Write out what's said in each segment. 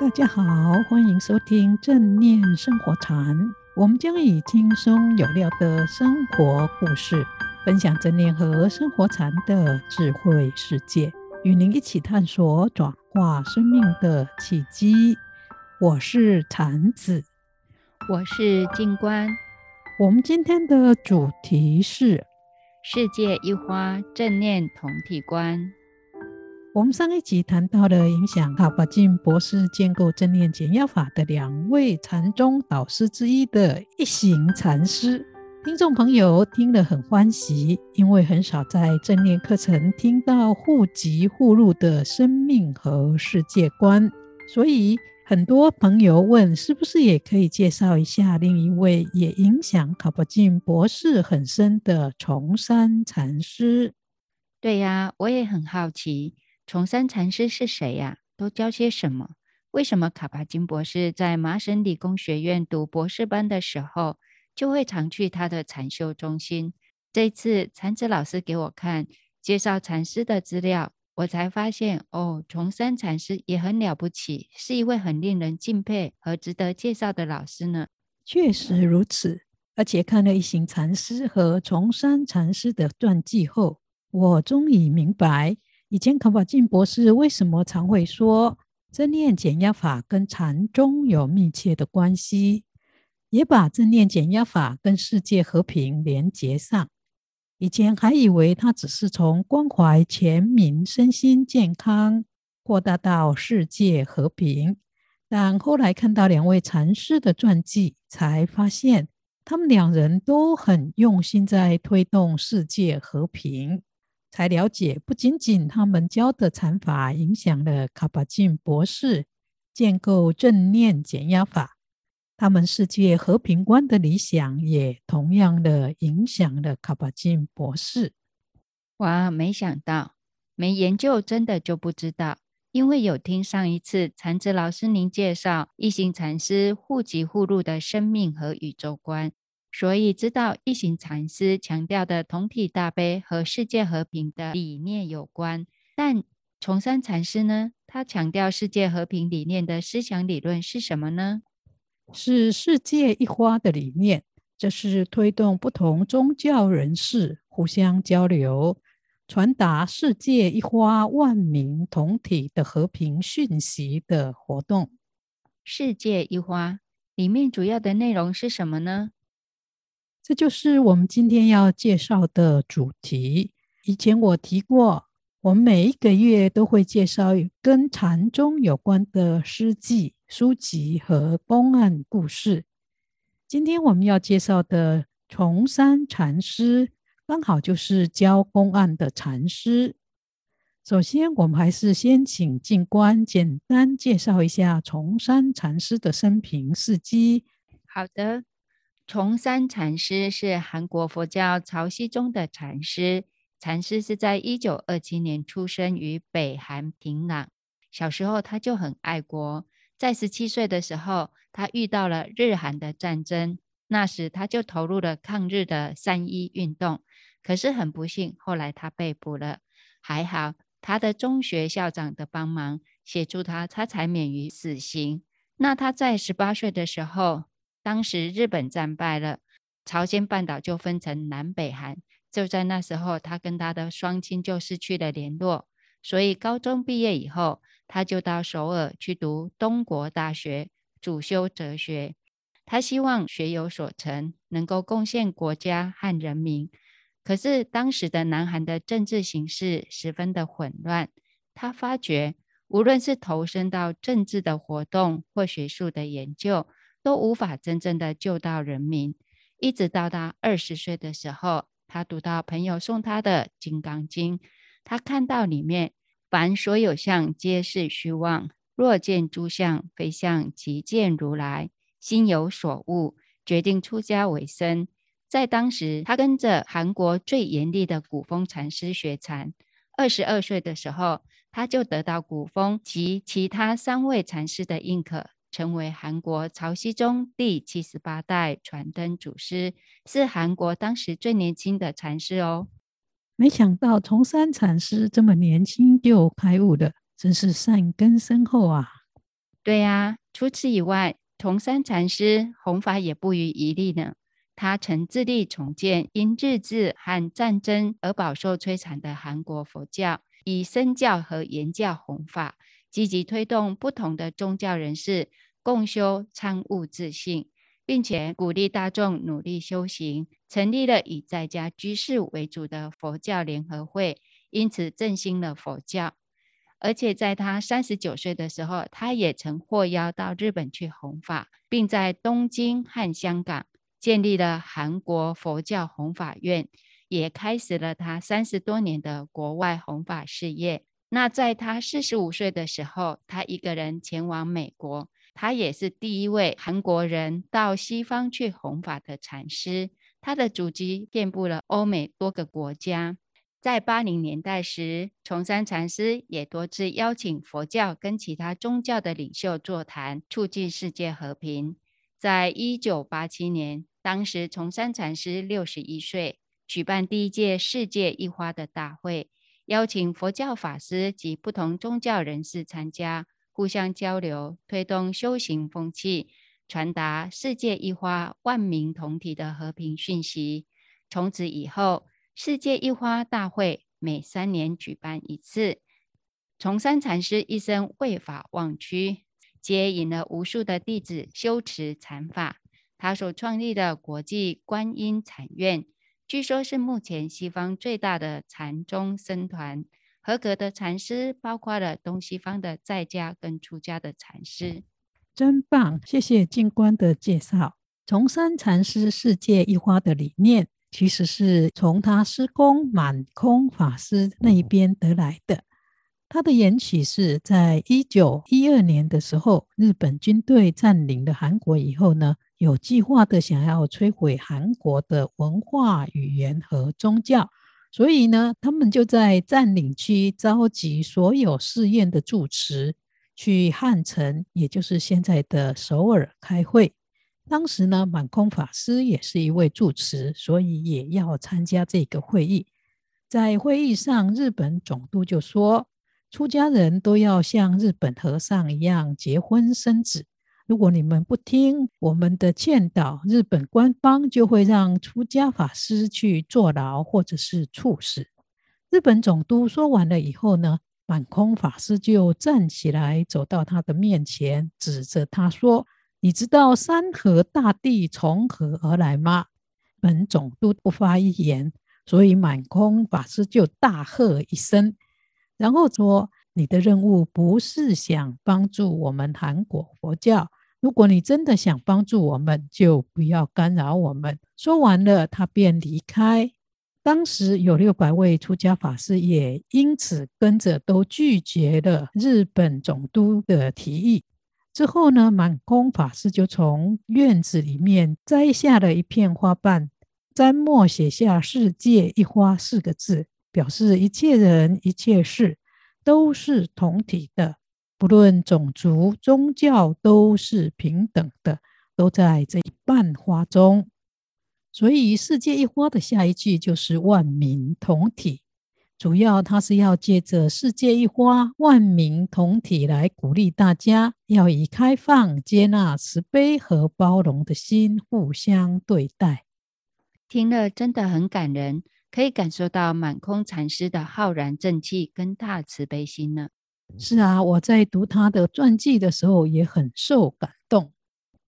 大家好，欢迎收听正念生活禅。我们将以轻松有料的生活故事，分享正念和生活禅的智慧世界，与您一起探索转化生命的契机。我是禅子，我是静观。我们今天的主题是世界一花正念同体观。我们上一集谈到了影响卡巴金博士建构正念减压法的两位禅宗导师之一的一行禅师，听众朋友听了很欢喜，因为很少在正念课程听到互即互入的生命和世界观，所以很多朋友问，是不是也可以介绍一下另一位也影响卡巴金博士很深的崇山禅师？对呀，我也很好奇。崇山禅师是谁呀？都教些什么？为什么卡巴金博士在麻省理工学院读博士班的时候，就会常去他的禅修中心？这次禅子老师给我看介绍禅师的资料，我才发现哦，崇山禅师也很了不起，是一位很令人敬佩和值得介绍的老师呢。确实如此，而且看了一行禅师和崇山禅师的传记后，我终于明白。以前卡巴金博士为什么常会说正念减压法跟禅宗有密切的关系，也把正念减压法跟世界和平连结上。以前还以为他只是从关怀全民身心健康扩大到世界和平，但后来看到两位禅师的传记，才发现他们两人都很用心在推动世界和平。才了解，不仅仅他们教的禅法影响了卡巴金博士建构正念减压法，他们世界和平观的理想也同样的影响了卡巴金博士。哇，没想到，没研究真的就不知道，因为有听上一次禅子老师您介绍一行禅师互即互入的生命和宇宙观。所以知道一行禅师强调的同体大悲和世界和平的理念有关，但崇山禅师呢？他强调世界和平理念的思想理论是什么呢？是世界一花的理念，这是推动不同宗教人士互相交流，传达世界一花万民同体的和平讯息的活动。世界一花里面主要的内容是什么呢？这就是我们今天要介绍的主题。以前我提过，我们每一个月都会介绍跟禅宗有关的诗记、书籍和公案故事。今天我们要介绍的崇山禅师，刚好就是教公案的禅师。首先，我们还是先请静观简单介绍一下崇山禅师的生平事迹。好的。崇山禅师是韩国佛教潮汐宗的禅师。禅师是在一九二七年出生于北韩平壤。小时候他就很爱国，在十七岁的时候，他遇到了日韩的战争，那时他就投入了抗日的三一运动。可是很不幸，后来他被捕了。还好他的中学校长的帮忙协助他，他才免于死刑。那他在十八岁的时候。当时日本战败了，朝鲜半岛就分成南北韩。就在那时候，他跟他的双亲就失去了联络。所以高中毕业以后，他就到首尔去读东国大学，主修哲学。他希望学有所成，能够贡献国家和人民。可是当时的南韩的政治形势十分的混乱，他发觉无论是投身到政治的活动或学术的研究，都无法真正的救到人民，一直到他二十岁的时候，他读到朋友送他的《金刚经》，他看到里面凡所有相，皆是虚妄。若见诸相非相，即见如来。心有所悟，决定出家为僧。在当时，他跟着韩国最严厉的古风禅师学禅。二十二岁的时候，他就得到古风及其他三位禅师的认可。成为韩国曹溪宗第七十八代传灯祖师，是韩国当时最年轻的禅师哦。没想到崇山禅师这么年轻就开悟的，真是善根深厚啊！对呀，除此以外，崇山禅师弘法也不遗余力呢。他曾致力重建因日治和战争而饱受摧残的韩国佛教，以身教和言教弘法，积极推动不同的宗教人士共修参悟自信，并且鼓励大众努力修行，成立了以在家居士为主的佛教联合会，因此振兴了佛教。而且在他三十九岁的时候，他也曾获邀到日本去弘法，并在东京和香港。建立了韩国佛教弘法院，也开始了他三十多年的国外弘法事业。那在他四十五岁的时候，他一个人前往美国，他也是第一位韩国人到西方去弘法的禅师。他的足迹遍布了欧美多个国家。在八零年代时，崇山禅师也多次邀请佛教跟其他宗教的领袖座谈，促进世界和平。在一九八七年，当时崇山禅师六十一岁，举办第一届世界一花的大会，邀请佛教法师及不同宗教人士参加，互相交流，推动修行风气，传达世界一花、万民同体的和平讯息。从此以后，世界一花大会每三年举办一次。崇山禅师一生为法忘躯。接引了无数的弟子修持禅法。他所创立的国际观音禅院，据说是目前西方最大的禅宗僧团。合格的禅师包括了东西方的在家跟出家的禅师。真棒，谢谢静观的介绍。崇山禅师世界一花的理念，其实是从他师公满空法师那一边得来的。他的缘起是在一九一二年的时候，日本军队占领了韩国以后呢，有计划的想要摧毁韩国的文化、语言和宗教，所以呢，他们就在占领区召集所有寺院的住持去汉城，也就是现在的首尔开会。当时呢，满空法师也是一位住持，所以也要参加这个会议。在会议上，日本总督就说。出家人都要像日本和尚一样结婚生子。如果你们不听我们的劝导，日本官方就会让出家法师去坐牢或者是处死。日本总督说完了以后呢，满空法师就站起来走到他的面前，指着他说：“你知道山河大地从何而来吗？”本总督不发一言，所以满空法师就大喝一声。然后说：“你的任务不是想帮助我们韩国佛教。如果你真的想帮助我们，就不要干扰我们。”说完了，他便离开。当时有六百位出家法师，也因此跟着都拒绝了日本总督的提议。之后呢，满空法师就从院子里面摘下了一片花瓣，蘸墨写下“世界一花”四个字。表示一切人一切事都是同体的，不论种族宗教都是平等的，都在这一瓣花中。所以世界一花的下一句就是万民同体。主要它是要借着世界一花、万民同体来鼓励大家，要以开放、接纳、慈悲和包容的心互相对待。听了真的很感人。可以感受到满空禅师的浩然正气跟大慈悲心呢。是啊，我在读他的传记的时候也很受感动。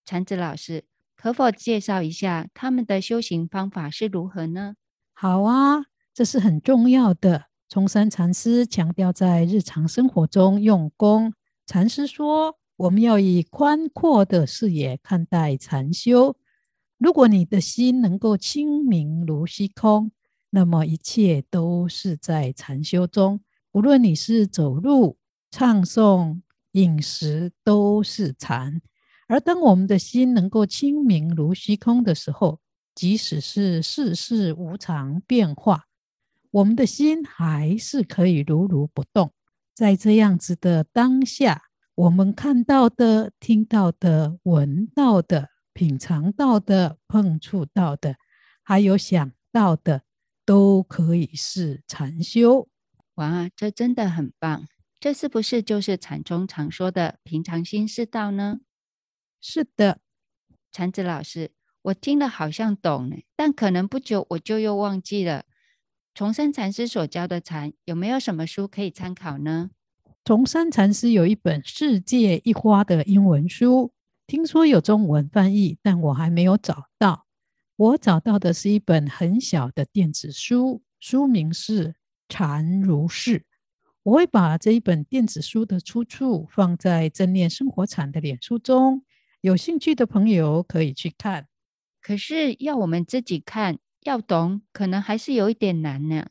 禅子老师，可否介绍一下他们的修行方法是如何呢？好啊，这是很重要的。崇山禅师强调在日常生活中用功。禅师说，我们要以宽阔的视野看待禅修。如果你的心能够清明如虚空。那么一切都是在禅修中，无论你是走路、唱诵、饮食，都是禅。而当我们的心能够清明如虚空的时候，即使是世事无常变化，我们的心还是可以如如不动。在这样子的当下，我们看到的、听到的、闻到的、品尝到的、碰触到的，还有想到的。都可以是禅修。哇，这真的很棒！这是不是就是禅宗常说的平常心是道呢？是的，禅子老师，我听了好像懂呢，但可能不久我就又忘记了。重山禅师所教的禅，有没有什么书可以参考呢？重山禅师有一本《世界一花》的英文书，听说有中文翻译，但我还没有找到。我找到的是一本很小的电子书，书名是《禅如是》。我会把这一本电子书的出处放在正念生活禅的脸书中，有兴趣的朋友可以去看。可是要我们自己看，要懂，可能还是有一点难呢。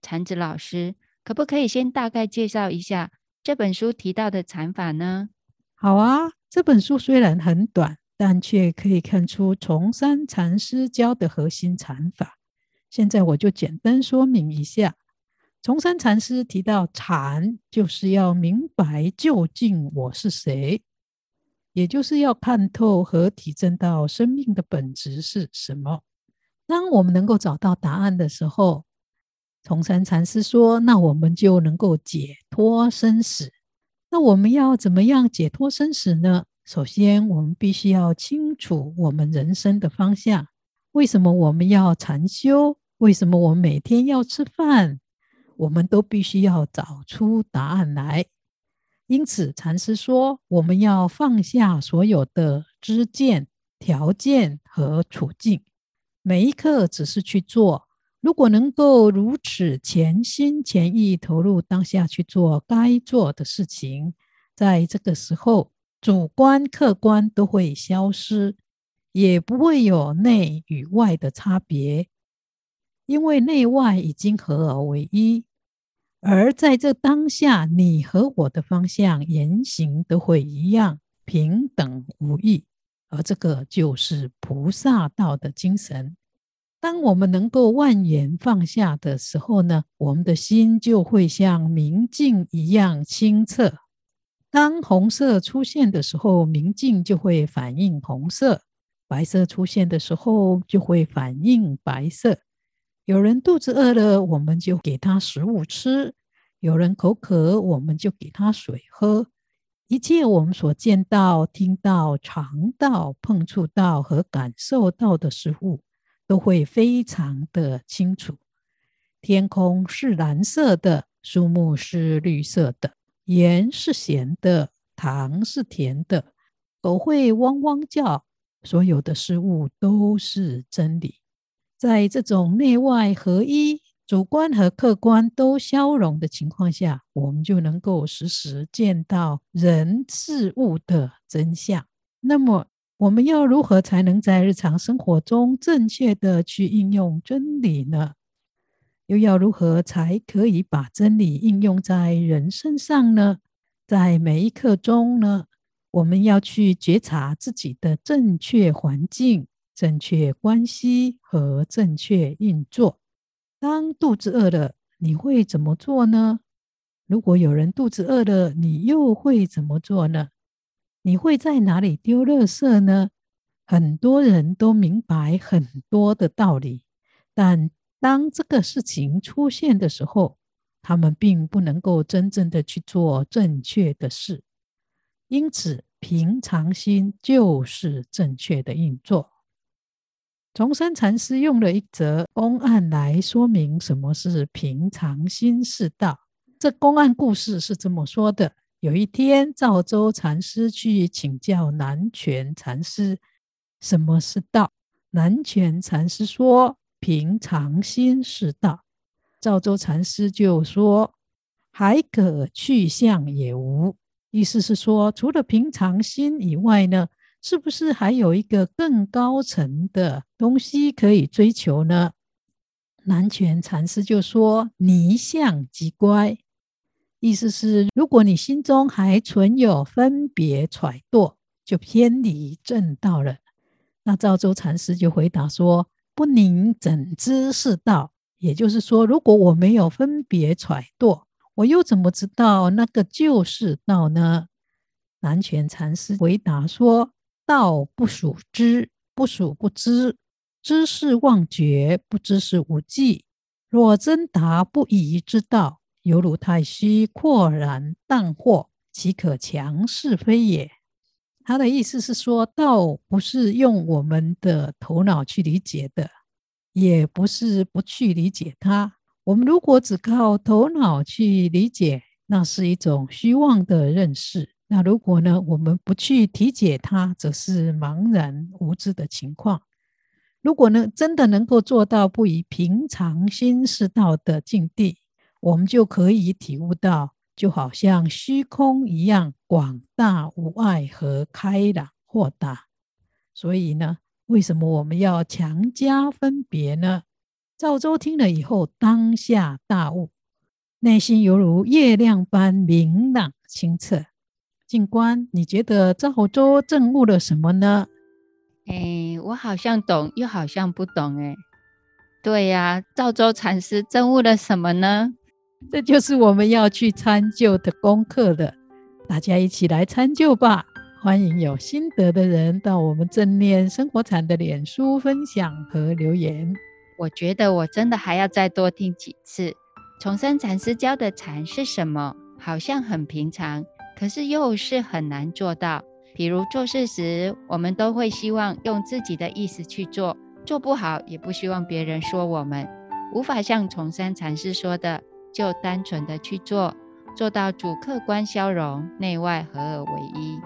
禅子老师，可不可以先大概介绍一下这本书提到的禅法呢？好啊，这本书虽然很短。但却可以看出崇山禅师教的核心禅法。现在我就简单说明一下。重山禅师提到，禅就是要明白究竟我是谁，也就是要看透和体证到生命的本质是什么。当我们能够找到答案的时候，重山禅师说，那我们就能够解脱生死。那我们要怎么样解脱生死呢？首先，我们必须要清楚我们人生的方向。为什么我们要禅修？为什么我们每天要吃饭？我们都必须要找出答案来。因此，禅师说，我们要放下所有的知见、条件和处境，每一刻只是去做。如果能够如此全心全意投入当下去做该做的事情，在这个时候，主观、客观都会消失，也不会有内与外的差别，因为内外已经合而为一。而在这当下，你和我的方向、言行都会一样，平等无异。而这个就是菩萨道的精神。当我们能够万缘放下的时候呢，我们的心就会像明镜一样清澈。当红色出现的时候，明镜就会反映红色；白色出现的时候，就会反映白色。有人肚子饿了，我们就给他食物吃；有人口渴，我们就给他水喝。一切我们所见到、听到、尝到、碰触到和感受到的事物，都会非常的清楚。天空是蓝色的，树木是绿色的。盐是咸的，糖是甜的，狗会汪汪叫，所有的事物都是真理。在这种内外合一、主观和客观都消融的情况下，我们就能够时时见到人事物的真相。那么，我们要如何才能在日常生活中正确的去应用真理呢？又要如何才可以把真理应用在人身上呢？在每一刻中呢，我们要去觉察自己的正确环境、正确关系和正确运作。当肚子饿了，你会怎么做呢？如果有人肚子饿了，你又会怎么做呢？你会在哪里丢垃圾呢？很多人都明白很多的道理，但当这个事情出现的时候，他们并不能够真正的去做正确的事。因此，平常心就是正确的运作。重山禅师用了一则公案来说明什么是平常心是道。这公案故事是这么说的：有一天，赵州禅师去请教南泉禅师，什么是道？南泉禅师说。平常心是道，赵州禅师就说：“还可去向也无。”意思是说，除了平常心以外呢，是不是还有一个更高层的东西可以追求呢？南泉禅师就说：“泥向即乖。”意思是，如果你心中还存有分别揣度，就偏离正道了。那赵州禅师就回答说。不宁怎知是道？也就是说，如果我没有分别揣度，我又怎么知道那个就是道呢？南泉禅师回答说：“道不属知，不属不知，知是妄觉，不知是无记。若真达不疑之道，犹如太虚，廓然淡惑，岂可强是非也？他的意思是说，道不是用我们的头脑去理解的，也不是不去理解它。我们如果只靠头脑去理解，那是一种虚妄的认识。那如果呢，我们不去体解它，则是茫然无知的情况。如果呢，真的能够做到不以平常心视道的境地，我们就可以体悟到，就好像虚空一样广大无碍和开朗豁达。所以呢，为什么我们要强加分别呢？赵州听了以后，当下大悟，内心犹如月亮般明朗清澈。静观，你觉得赵州证悟了什么呢？哎，我好像懂，又好像不懂。哎，对呀，赵州禅师证悟了什么呢？这就是我们要去参究的功课了。大家一起来参究吧。欢迎有心得的人到我们正念生活禅的脸书分享和留言。我觉得我真的还要再多听几次。重生禅师教的禅是什么？好像很平常，可是又是很难做到。比如做事时，我们都会希望用自己的意思去做，做不好也不希望别人说我们。无法像崇山禅师说的，就单纯的去做，做到主客观消融，内外合而为一。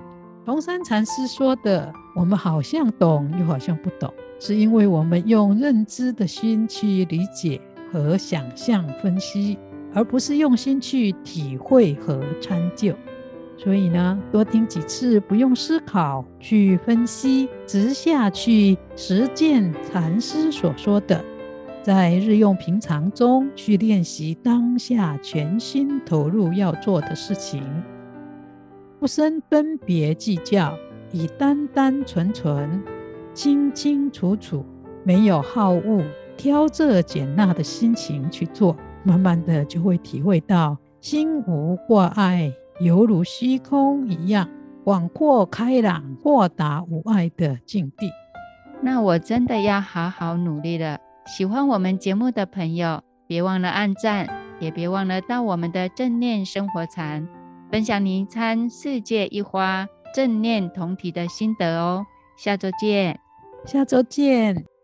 崇山禅师说的，我们好像懂，又好像不懂。是因为我们用认知的心去理解和想象分析，而不是用心去体会和参究。所以呢，多听几次，不用思考去分析，直下去实践禅师所说的，在日用平常中去练习当下全心投入要做的事情，不生分别计较，以单单纯纯。清清楚楚，没有好恶、挑这拣那的心情去做，慢慢的就会体会到心无挂碍，犹如虚空一样广阔开朗、豁达无碍的境地。那我真的要好好努力了。喜欢我们节目的朋友，别忘了按赞，也别忘了到我们的正念生活禅分享您参世界一花正念同体的心得哦。下周见。下周见。